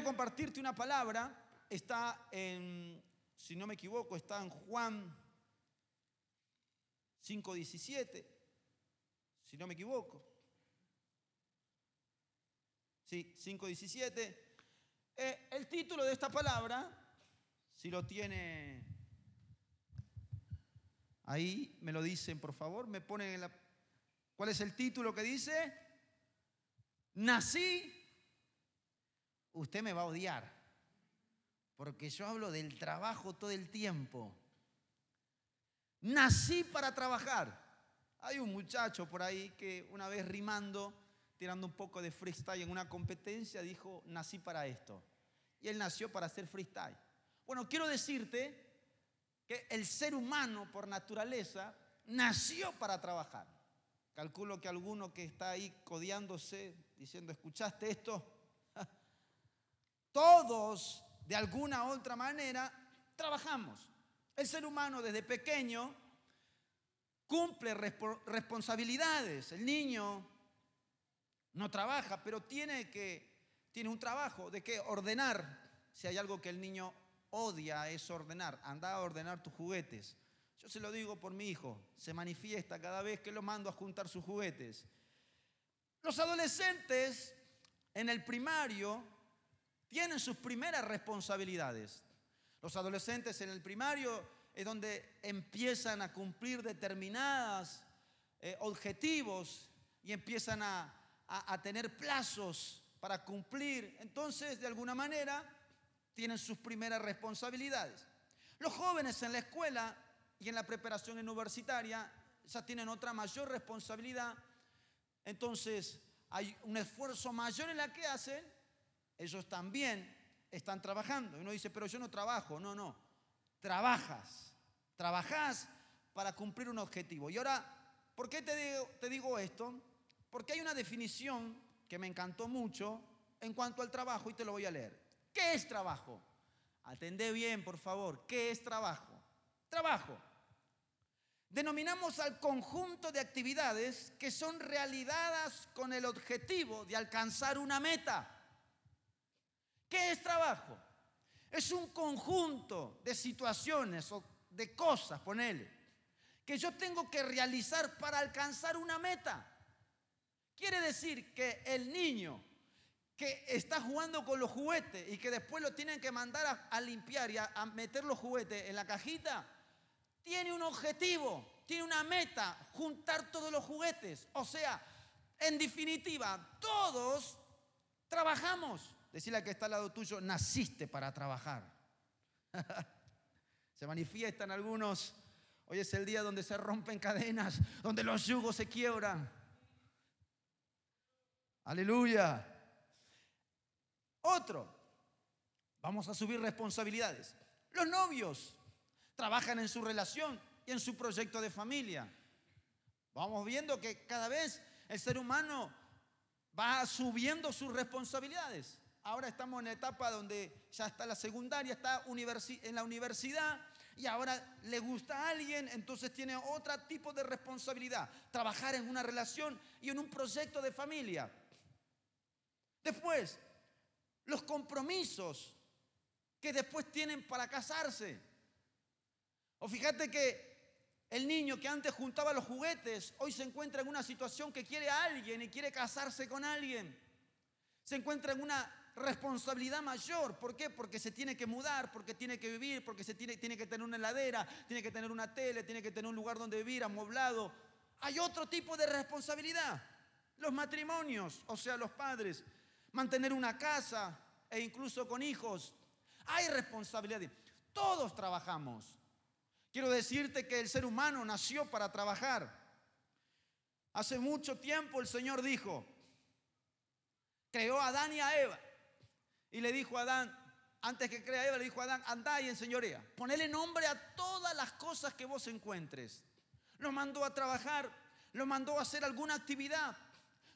quiero compartirte una palabra. Está en, si no me equivoco, está en Juan 5.17, si no me equivoco. Sí, 5.17. Eh, el título de esta palabra, si lo tiene ahí, me lo dicen por favor, me ponen en la... ¿Cuál es el título que dice? Nací, usted me va a odiar, porque yo hablo del trabajo todo el tiempo. Nací para trabajar. Hay un muchacho por ahí que una vez rimando, tirando un poco de freestyle en una competencia, dijo, nací para esto. Y él nació para hacer freestyle. Bueno, quiero decirte que el ser humano por naturaleza nació para trabajar. Calculo que alguno que está ahí codiándose, diciendo, ¿escuchaste esto? Todos, de alguna u otra manera, trabajamos. El ser humano desde pequeño cumple responsabilidades. El niño no trabaja, pero tiene que tiene un trabajo de que ordenar. Si hay algo que el niño odia es ordenar. Anda a ordenar tus juguetes. Yo se lo digo por mi hijo. Se manifiesta cada vez que lo mando a juntar sus juguetes. Los adolescentes en el primario tienen sus primeras responsabilidades. Los adolescentes en el primario es donde empiezan a cumplir determinados eh, objetivos y empiezan a, a tener plazos para cumplir. Entonces, de alguna manera, tienen sus primeras responsabilidades. Los jóvenes en la escuela y en la preparación universitaria ya tienen otra mayor responsabilidad. Entonces, hay un esfuerzo mayor en la que hacen. Ellos también están trabajando. Uno dice, pero yo no trabajo. No, no. Trabajas. Trabajas para cumplir un objetivo. Y ahora, ¿por qué te digo, te digo esto? Porque hay una definición que me encantó mucho en cuanto al trabajo y te lo voy a leer. ¿Qué es trabajo? Atendé bien, por favor. ¿Qué es trabajo? Trabajo. Denominamos al conjunto de actividades que son realizadas con el objetivo de alcanzar una meta. ¿Qué es trabajo? Es un conjunto de situaciones o de cosas, ponele, que yo tengo que realizar para alcanzar una meta. Quiere decir que el niño que está jugando con los juguetes y que después lo tienen que mandar a, limpiar y a, a meter los juguetes en la cajita, tiene un objetivo, tiene una meta, juntar todos los juguetes. O sea, en definitiva, todos trabajamos. Decirle a que está al lado tuyo, naciste para trabajar. se manifiestan algunos. Hoy es el día donde se rompen cadenas, donde los yugos se quiebran. Aleluya. Otro, vamos a subir responsabilidades. Los novios trabajan en su relación y en su proyecto de familia. Vamos viendo que cada vez el ser humano va subiendo sus responsabilidades. Ahora estamos en la etapa donde ya está la secundaria, está en la universidad y ahora le gusta a alguien, entonces tiene otro tipo de responsabilidad, trabajar en una relación y en un proyecto de familia. Después, los compromisos que después tienen para casarse. O fíjate que el niño que antes juntaba los juguetes, hoy se encuentra en una situación que quiere a alguien y quiere casarse con alguien. Se encuentra en una responsabilidad mayor. ¿Por qué? Porque se tiene que mudar, porque tiene que vivir, porque se tiene, tiene que tener una heladera, tiene que tener una tele, tiene que tener un lugar donde vivir, amoblado. Hay otro tipo de responsabilidad. Los matrimonios, o sea, los padres, mantener una casa e incluso con hijos. Hay responsabilidad. Todos trabajamos. Quiero decirte que el ser humano nació para trabajar. Hace mucho tiempo el Señor dijo, creó a Adán y a Eva. Y le dijo a Adán, antes que crea Eva, le dijo a Adán, andá y enseñorea. Ponele nombre a todas las cosas que vos encuentres. Lo mandó a trabajar, lo mandó a hacer alguna actividad.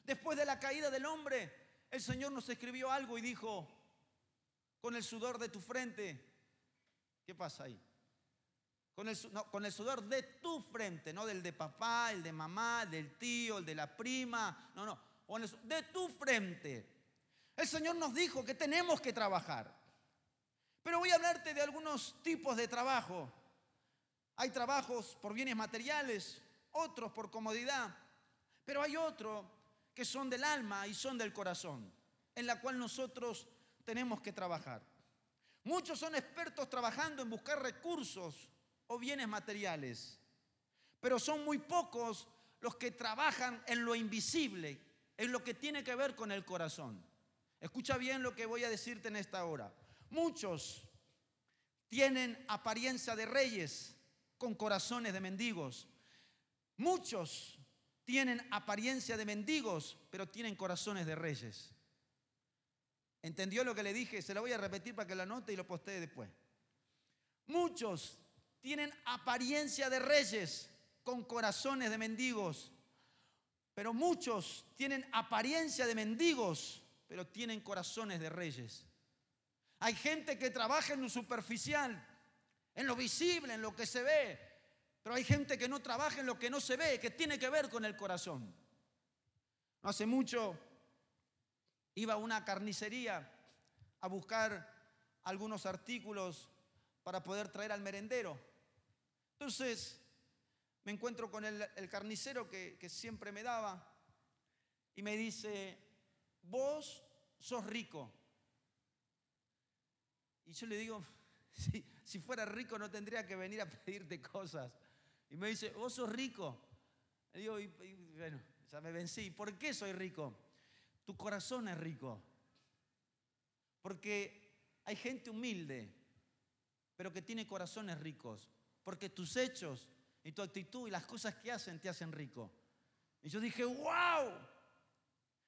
Después de la caída del hombre, el Señor nos escribió algo y dijo, con el sudor de tu frente, ¿qué pasa ahí? Con el, el, sudor de tu frente, no del de papá, el de mamá, del tío, el de la prima, no, no, el, de tu frente El Señor nos dijo que tenemos que trabajar. Pero voy a hablarte de algunos tipos de trabajo. Hay trabajos por bienes materiales, otros por comodidad, pero hay otros que son del alma y son del corazón, en la cual nosotros tenemos que trabajar. Muchos son expertos trabajando en buscar recursos o bienes materiales, pero son muy pocos los que trabajan en lo invisible, en lo que tiene que ver con el corazón. Escucha bien lo que voy a decirte en esta hora. Muchos tienen apariencia de reyes con corazones de mendigos. Muchos tienen apariencia de mendigos, pero tienen corazones de reyes. ¿Entendió lo que le dije? Se lo voy a repetir para que la note y lo postee después. Muchos tienen apariencia de reyes con corazones de mendigos, pero muchos tienen apariencia de mendigos, pero tienen corazones de reyes. Hay gente que trabaja en lo superficial, en lo visible, en lo que se ve, pero hay gente que no trabaja en lo que no se ve, que tiene que ver con el corazón. No hace mucho iba a una carnicería a buscar algunos artículos para poder traer al merendero. Entonces me encuentro con el, carnicero que, que siempre me daba y me dice, vos sos rico. Y yo le digo, si, fuera rico no tendría que venir a pedirte cosas. Y me dice, vos sos rico. Le digo, y, bueno, ya me vencí. ¿Por qué soy rico? Tu corazón es rico. Porque hay gente humilde, pero que tiene corazones ricos. Porque tus hechos y tu actitud y las cosas que hacen te hacen rico. Y yo dije, wow.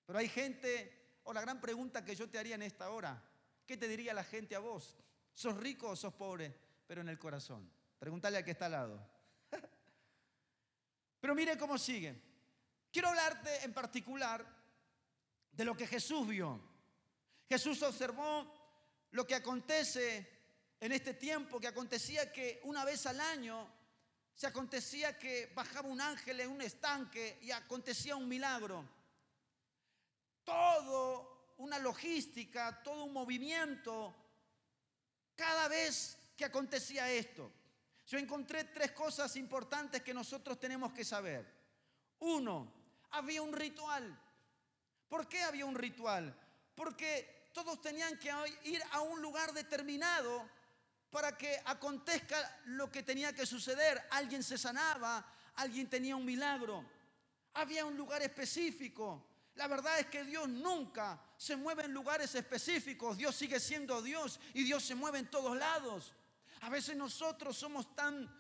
Pero hay gente, o la gran pregunta que yo te haría en esta hora, ¿Qué te diría la gente a vos? ¿Sos rico o sos pobre? Pero en el corazón. Pregúntale al que está al lado. Pero mire cómo sigue. Quiero hablarte en particular de lo que Jesús vio. Jesús observó lo que acontece en este tiempo, que acontecía que una vez al año se acontecía que bajaba un ángel en un estanque y acontecía un milagro. Todo una logística, todo un movimiento cada vez que acontecía esto. Yo encontré tres cosas importantes que nosotros tenemos que saber. Uno, había un ritual. ¿Por qué había un ritual? Porque todos tenían que ir a un lugar determinado para que acontezca lo que tenía que suceder. Alguien se sanaba, alguien tenía un milagro. Había un lugar específico. La verdad es que Dios nunca se mueve en lugares específicos. Dios sigue siendo Dios y Dios se mueve en todos lados. A veces nosotros somos tan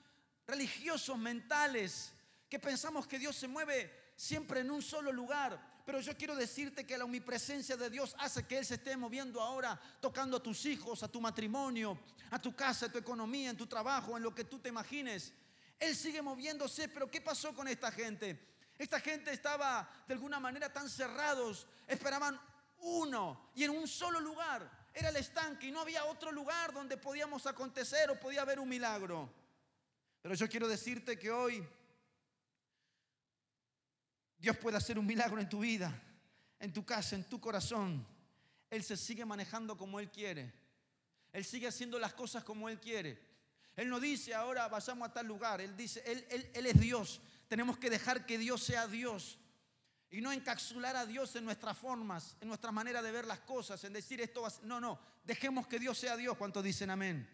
religiosos mentales que pensamos que Dios se mueve siempre en un solo lugar. Pero yo quiero decirte que la omnipresencia de Dios hace que Él se esté moviendo ahora, tocando a tus hijos, a tu matrimonio, a tu casa, a tu economía, en tu trabajo, en lo que tú te imagines. Él sigue moviéndose, pero ¿qué pasó con esta gente? Esta gente estaba de alguna manera tan cerrados, esperaban uno y en un solo lugar. Era el estanque y no había otro lugar donde podíamos acontecer o podía haber un milagro. Pero yo quiero decirte que hoy Dios puede hacer un milagro en tu vida, en tu casa, en tu corazón. Él se sigue manejando como Él quiere. Él sigue haciendo las cosas como Él quiere. Él no dice ahora vayamos a tal lugar. Él dice, Él, él, él es Dios. Tenemos que dejar que Dios sea Dios y no encapsular a Dios en nuestras formas, en nuestra manera de ver las cosas, en decir esto va a No, no, dejemos que Dios sea Dios. ¿Cuántos dicen amén?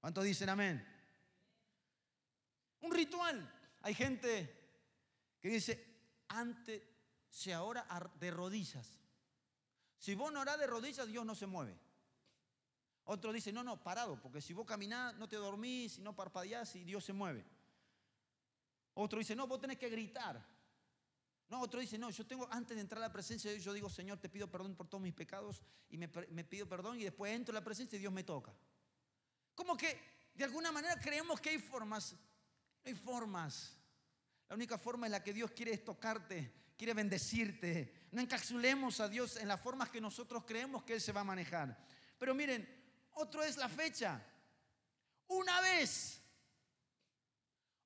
¿Cuántos dicen amén? Un ritual. Hay gente que dice, antes se ora de rodillas. Si vos no orás de rodillas, Dios no se mueve. Otro dice, no, no, parado, porque si vos caminás, no te dormís, si no parpadeás y Dios se mueve. Otro dice, no, vos tenés que gritar. No, otro dice, no, yo tengo, antes de entrar a la presencia de Dios, yo digo, Señor, te pido perdón por todos mis pecados y me, pido perdón y después entro a la presencia y Dios me toca. Como que de alguna manera creemos que hay formas. No hay formas. La única forma en la que Dios quiere es tocarte, quiere bendecirte. No encapsulemos a Dios en las formas que nosotros creemos que Él se va a manejar. Pero miren, otro es la fecha. Una vez,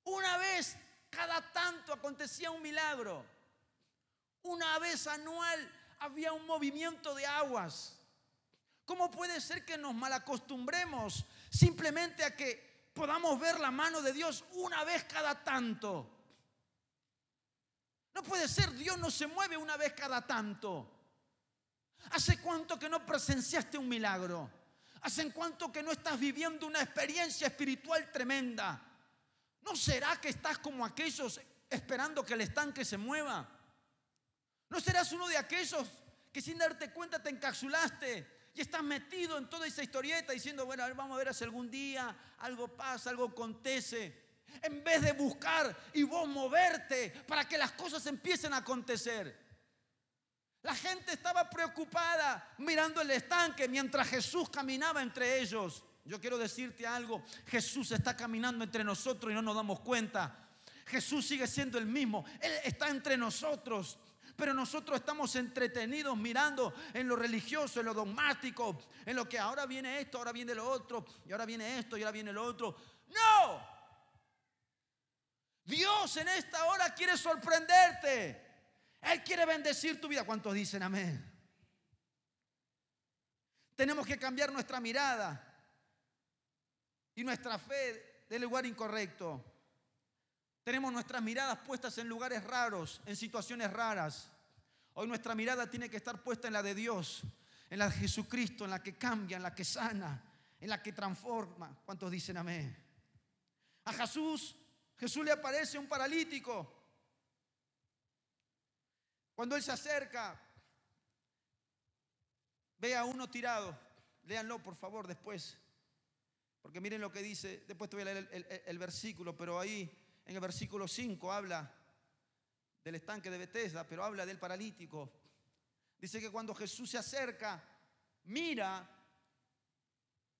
una vez cada tanto acontecía un milagro. Una vez anual había un movimiento de aguas. ¿Cómo puede ser que nos malacostumbremos simplemente a que podamos ver la mano de Dios una vez cada tanto? No puede ser, Dios no se mueve una vez cada tanto. ¿Hace cuánto que no presenciaste un milagro? ¿Hace cuánto que no estás viviendo una experiencia espiritual tremenda? ¿No será que estás como aquellos esperando que el estanque se mueva? ¿No serás uno de aquellos que sin darte cuenta te encapsulaste y estás metido en toda esa historieta diciendo, bueno, vamos a ver si algún día algo pasa, algo acontece? En vez de buscar y vos moverte para que las cosas empiecen a acontecer. La gente estaba preocupada mirando el estanque mientras Jesús caminaba entre ellos. Yo quiero decirte algo, Jesús está caminando entre nosotros y no nos damos cuenta. Jesús sigue siendo el mismo, Él está entre nosotros. Pero nosotros estamos entretenidos mirando en lo religioso, en lo dogmático, en lo que ahora viene esto, ahora viene lo otro, y ahora viene esto, y ahora viene lo otro. No. Dios en esta hora quiere sorprenderte. Él quiere bendecir tu vida. ¿Cuántos dicen amén? Tenemos que cambiar nuestra mirada y nuestra fe del lugar incorrecto. Tenemos nuestras miradas puestas en lugares raros, en situaciones raras. Hoy nuestra mirada tiene que estar puesta en la de Dios, en la de Jesucristo, en la que cambia, en la que sana, en la que transforma. ¿Cuántos dicen amén? A Jesús, Jesús le aparece un paralítico. Cuando Él se acerca, ve a uno tirado. Léanlo, por favor, después. Porque miren lo que dice. Después te voy a leer el, el versículo, pero ahí en el versículo 5 habla del estanque de Bethesda, pero habla del paralítico. Dice que cuando Jesús se acerca, mira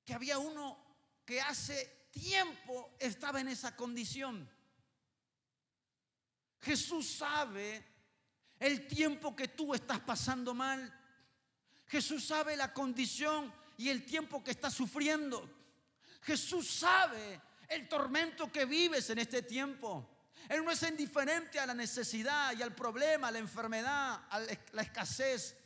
que había uno que hace tiempo estaba en esa condición. Jesús sabe el tiempo que tú estás pasando mal. Jesús sabe la condición y el tiempo que estás sufriendo. Jesús sabe el tormento que vives en este tiempo. Él no es indiferente a la necesidad y al problema, a la enfermedad, a la escasez.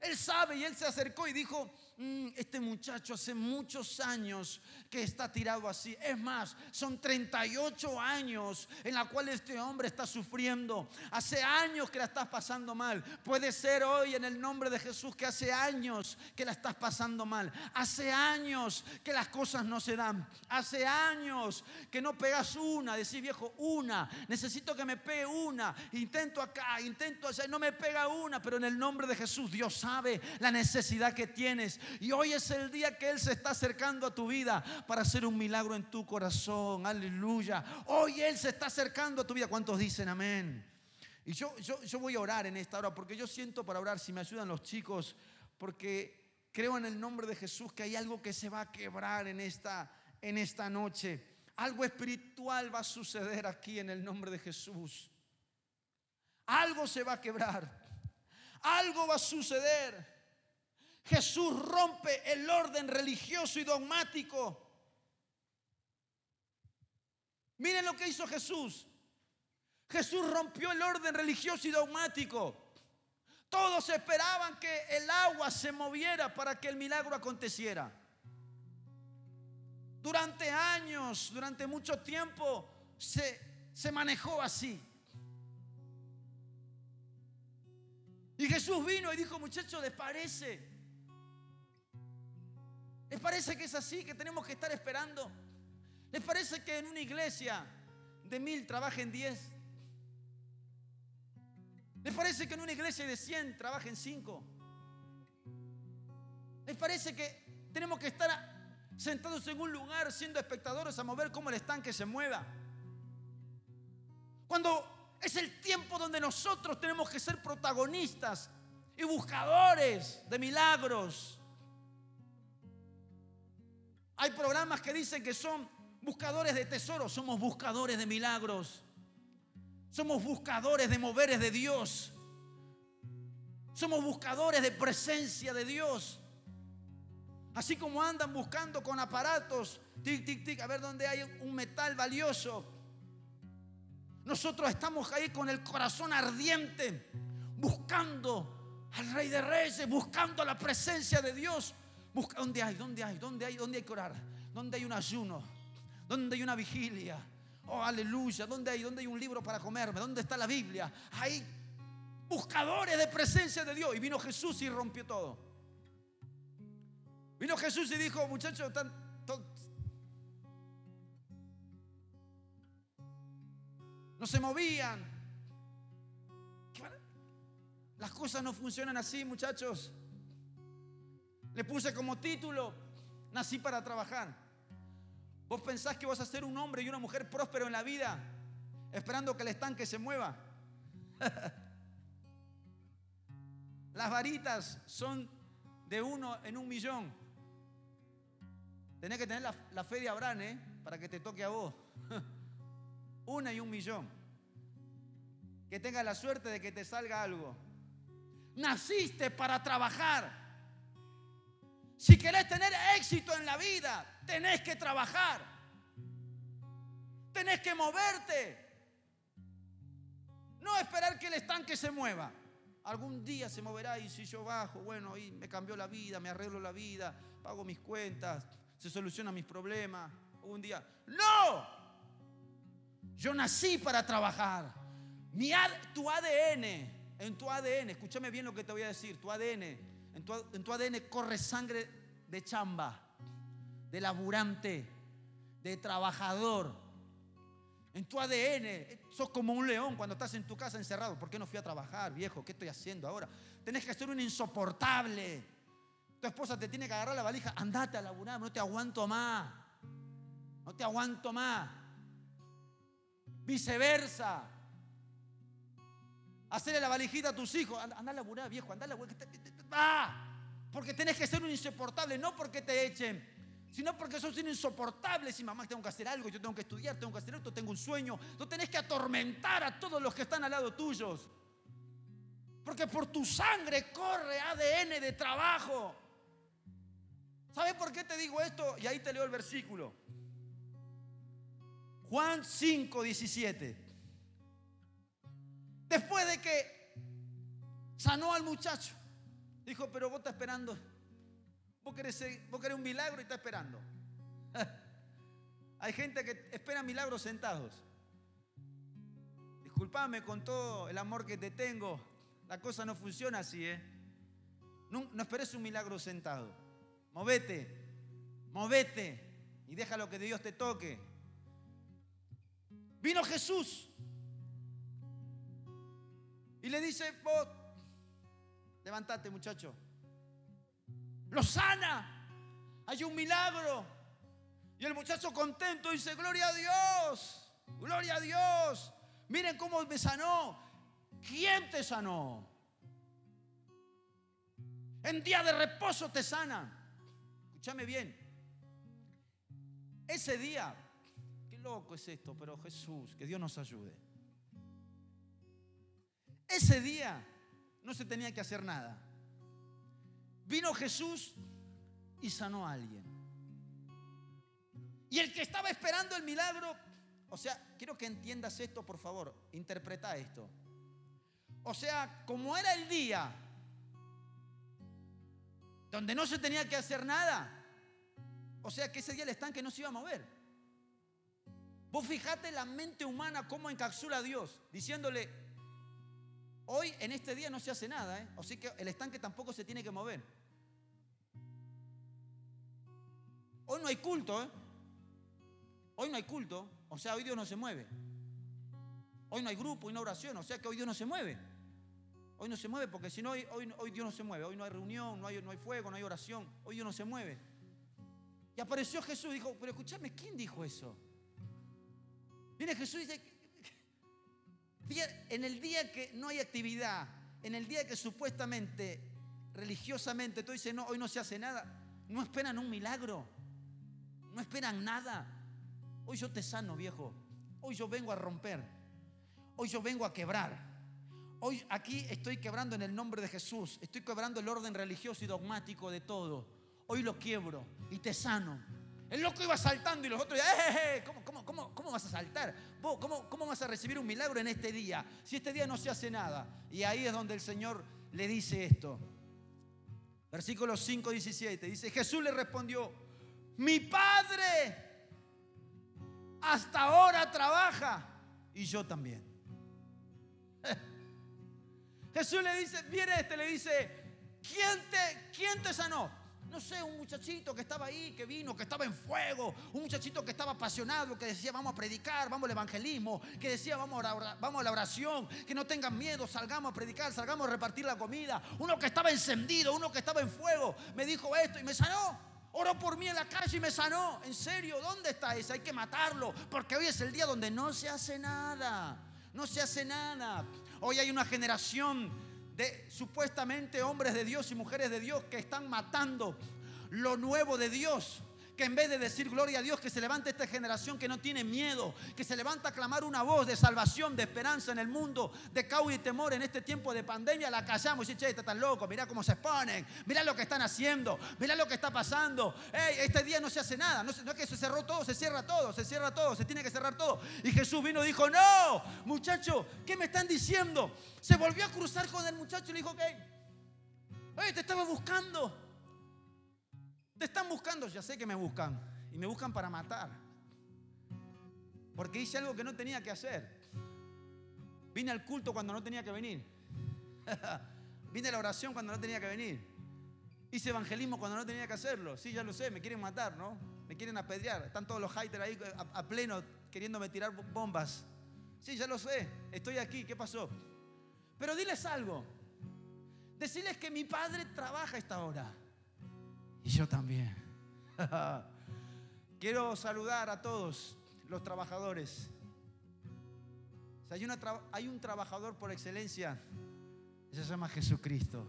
Él sabe y él se acercó y dijo, Mm, este muchacho hace muchos años que está tirado así. Es más, son 38 años en la cual este hombre está sufriendo. Hace años que la estás pasando mal. Puede ser hoy en el nombre de Jesús que hace años que la estás pasando mal. Hace años que las cosas no se dan. Hace años que no pegas una. Decir viejo, una. Necesito que me pegue una. Intento acá, intento allá. No me pega una. Pero en el nombre de Jesús Dios sabe la necesidad que tienes. Y hoy es el día que Él se está acercando a tu vida para hacer un milagro en tu corazón. Aleluya. Hoy Él se está acercando a tu vida. ¿Cuántos dicen amén? Y yo, yo, yo voy a orar en esta hora porque yo siento para orar, si me ayudan los chicos, porque creo en el nombre de Jesús que hay algo que se va a quebrar en esta, en esta noche. Algo espiritual va a suceder aquí en el nombre de Jesús. Algo se va a quebrar. Algo va a suceder. Jesús rompe el orden religioso y dogmático. Miren lo que hizo Jesús. Jesús rompió el orden religioso y dogmático. Todos esperaban que el agua se moviera para que el milagro aconteciera. Durante años, durante mucho tiempo, se, se manejó así. Y Jesús vino y dijo, muchachos, ¿les parece? ¿Les parece que es así, que tenemos que estar esperando? ¿Les parece que en una iglesia de mil trabajen diez? ¿Les parece que en una iglesia de cien trabajen cinco? ¿Les parece que tenemos que estar sentados en un lugar siendo espectadores a mover cómo el estanque se mueva? Cuando es el tiempo donde nosotros tenemos que ser protagonistas y buscadores de milagros, hay programas que dicen que son buscadores de tesoros, somos buscadores de milagros. Somos buscadores de moveres de Dios. Somos buscadores de presencia de Dios. Así como andan buscando con aparatos, tic, tic, tic, a ver dónde hay un metal valioso. Nosotros estamos ahí con el corazón ardiente, buscando al Rey de Reyes, buscando la presencia de Dios. Busca, ¿Dónde hay? ¿Dónde hay? ¿Dónde hay? ¿Dónde hay que orar? ¿Dónde hay un ayuno? ¿Dónde hay una vigilia? Oh, aleluya. ¿Dónde hay? ¿Dónde hay un libro para comerme? ¿Dónde está la Biblia? Hay buscadores de presencia de Dios. Y vino Jesús y rompió todo. Vino Jesús y dijo, muchachos, no se movían. Las cosas no funcionan así, muchachos. Le puse como título, nací para trabajar. ¿Vos pensás que vas a ser un hombre y una mujer próspero en la vida esperando que el estanque se mueva? Las varitas son de uno en un millón. Tenés que tener la, fe de Abraham, ¿eh? Para que te toque a vos. Una y un millón. Que tengas la suerte de que te salga algo. Naciste para trabajar. Si querés tener éxito en la vida, tenés que trabajar. Tenés que moverte. No esperar que el estanque se mueva. Algún día se moverá y si yo bajo, bueno, ahí me cambió la vida, me arreglo la vida, pago mis cuentas, se solucionan mis problemas. Un día, no. Yo nací para trabajar. Mi tu ADN, en tu ADN, escúchame bien lo que te voy a decir, tu ADN, en tu, ADN corre sangre de chamba, de laburante, de trabajador. En tu ADN, sos como un león cuando estás en tu casa encerrado. ¿Por qué no fui a trabajar, viejo? ¿Qué estoy haciendo ahora? Tenés que ser un insoportable. Tu esposa te tiene que agarrar la valija. Andate a laburar, no te aguanto más. No te aguanto más. Viceversa. Hacerle la valijita a tus hijos. Anda, a laburar, viejo, anda a laburar. ¡Ah! Porque tenés que ser un insoportable, no porque te echen, sino porque sos insoportable. Si mamá tengo que hacer algo, yo tengo que estudiar, tengo que hacer esto, tengo un sueño. No tenés que atormentar a todos los que están al lado tuyos. Porque por tu sangre corre ADN de trabajo. ¿Sabes por qué te digo esto? Y ahí te leo el versículo. Juan 5, 17. Después de que sanó al muchacho, dijo, pero vos estás esperando. Vos querés, un milagro y estás esperando. Hay gente que espera milagros sentados. Disculpame con todo el amor que te tengo. La cosa no funciona así, ¿eh? No, no esperes un milagro sentado. Movete, movete y deja lo que Dios te toque. Vino Jesús y le dice, vos, levántate muchacho. Lo sana. Hay un milagro. Y el muchacho contento dice, gloria a Dios, gloria a Dios. Miren cómo me sanó. ¿Quién te sanó? En día de reposo te sana. Escúchame bien. Ese día, qué loco es esto, pero Jesús, que Dios nos ayude. Ese día no se tenía que hacer nada. Vino Jesús y sanó a alguien. Y el que estaba esperando el milagro, o sea, quiero que entiendas esto, por favor, interpreta esto. O sea, como era el día donde no se tenía que hacer nada, o sea que ese día el estanque no se iba a mover. Vos fijate la mente humana cómo encapsula a Dios, diciéndole, hoy en este día no se hace nada, ¿eh? así que el estanque tampoco se tiene que mover. Hoy no hay culto, ¿eh? Hoy no hay culto, o sea, hoy Dios no se mueve. Hoy no hay grupo, hoy no hay oración, o sea que hoy Dios no se mueve. Hoy no se mueve porque si no, hoy, Dios no se mueve. Hoy no hay reunión, no hay, no hay fuego, no hay oración. Hoy Dios no se mueve. Y apareció Jesús y dijo, pero escúchame, ¿quién dijo eso? Viene Jesús y dice, en el día que no hay actividad, en el día que supuestamente, religiosamente, tú dices, no, hoy no se hace nada, no esperan un milagro, no esperan nada. Hoy yo te sano, viejo. Hoy yo vengo a romper. Hoy yo vengo a quebrar. Hoy aquí estoy quebrando en el nombre de Jesús. Estoy quebrando el orden religioso y dogmático de todo. Hoy lo quiebro y te sano. El loco iba saltando y los otros, ¡eh, eh, ¿Cómo, cómo, cómo, cómo vas a saltar? ¿Vos, cómo, ¿Cómo vas a recibir un milagro en este día? Si este día no se hace nada. Y ahí es donde el Señor le dice esto. Versículo 5, 17. Dice, Jesús le respondió, mi Padre hasta ahora trabaja y yo también. Jesús le dice, viene este, le dice, ¿quién te, quién te sanó? No sé, un muchachito que estaba ahí, que vino, que estaba en fuego, un muchachito que estaba apasionado, que decía vamos a predicar, vamos al evangelismo, que decía vamos a, vamos a la oración, que no tengan miedo, salgamos a predicar, salgamos a repartir la comida. Uno que estaba encendido, uno que estaba en fuego, me dijo esto y me sanó. Oró por mí en la calle y me sanó. En serio, ¿dónde está ese? Hay que matarlo, porque hoy es el día donde no se hace nada. No se hace nada. Hoy hay una generación de supuestamente hombres de Dios y mujeres de Dios que están matando lo nuevo de Dios que en vez de decir gloria a Dios, que se levanta esta generación que no tiene miedo, que se levanta a clamar una voz de salvación, de esperanza en el mundo, de caos y temor en este tiempo de pandemia, la callamos y dice, che, está tan loco, mira cómo se exponen, mira lo que están haciendo, mira lo que está pasando, este día no se hace nada, no, es que se cerró todo, se cierra todo, se cierra todo, se tiene que cerrar todo. Y Jesús vino y dijo, no, muchacho, ¿qué me están diciendo? Se volvió a cruzar con el muchacho y le dijo. Oye, te estaba buscando. Te están buscando, ya sé que me buscan. Y me buscan para matar. Porque hice algo que no tenía que hacer. Vine al culto cuando no tenía que venir. Vine a la oración cuando no tenía que venir. Hice evangelismo cuando no tenía que hacerlo. Sí, ya lo sé, me quieren matar, ¿no? Me quieren apedrear. Están todos los haters ahí a, pleno queriéndome tirar bombas. Sí, ya lo sé. Estoy aquí. ¿Qué pasó? Pero diles algo. Decirles que mi padre trabaja a esta hora. Y yo también. Quiero saludar a todos los trabajadores. hay, un trabajador por excelencia, se llama Jesucristo.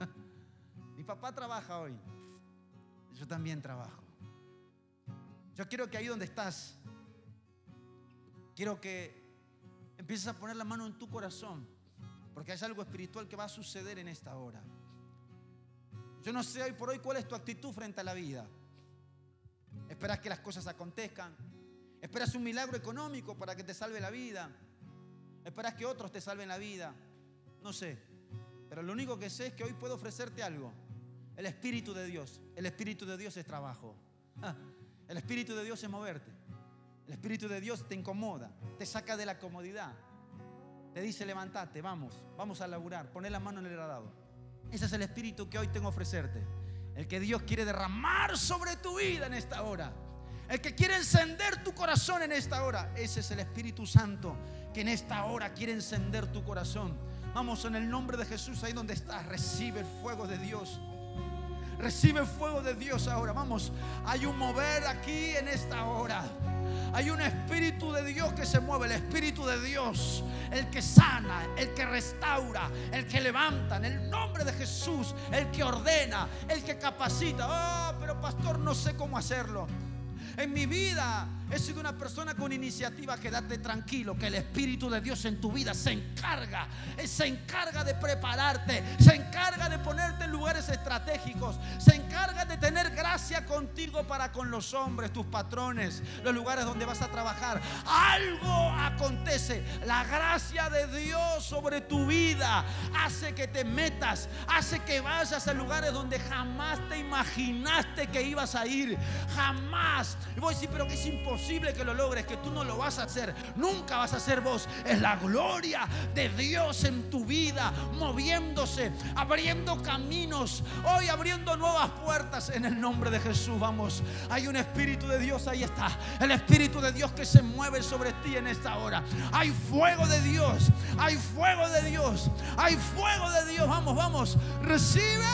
Mi papá trabaja hoy, yo también trabajo. Yo quiero que ahí donde estás, quiero que empieces a poner la mano en tu corazón, porque hay algo espiritual que va a suceder en esta hora. Yo no sé hoy por hoy cuál es tu actitud frente a la vida. Esperas que las cosas acontezcan. Esperas un milagro económico para que te salve la vida. Esperas que otros te salven la vida. No sé. Pero lo único que sé es que hoy puedo ofrecerte algo. El Espíritu de Dios. El Espíritu de Dios es trabajo. El Espíritu de Dios es moverte. El Espíritu de Dios te incomoda. Te saca de la comodidad. Te dice levántate, vamos, vamos a laburar. Poner la mano en el gradado. Ese es el espíritu que hoy tengo a ofrecerte. El que Dios quiere derramar sobre tu vida en esta hora. El que quiere encender tu corazón en esta hora. Ese es el Espíritu Santo que en esta hora quiere encender tu corazón. Vamos en el nombre de Jesús ahí donde estás. Recibe el fuego de Dios. Recibe el fuego de Dios ahora. Vamos, hay un mover aquí en esta hora. Hay un espíritu de Dios que se mueve, el espíritu de Dios, el que sana, el que restaura, el que levanta, en el nombre de Jesús, el que ordena, el que capacita. Oh, pero pastor, no sé cómo hacerlo. En mi vida he sido una persona con iniciativa. Quédate tranquilo que el Espíritu de Dios en tu vida se encarga. Se encarga de prepararte. Se encarga de ponerte en lugares estratégicos. Se encarga de tener gracia contigo para con los hombres, tus patrones, los lugares donde vas a trabajar. Algo acontece. La gracia de Dios sobre tu vida hace que te metas. Hace que vayas a lugares donde jamás te imaginaste que ibas a ir. Jamás. Y voy a decir, pero que es imposible que lo logres, que tú no lo vas a hacer. Nunca vas a ser vos. Es la gloria de Dios en tu vida, moviéndose, abriendo caminos, hoy abriendo nuevas puertas en el nombre de Jesús. Vamos, hay un Espíritu de Dios, ahí está. El Espíritu de Dios que se mueve sobre ti en esta hora. Hay fuego de Dios, hay fuego de Dios, hay fuego de Dios. Vamos, vamos, recibe.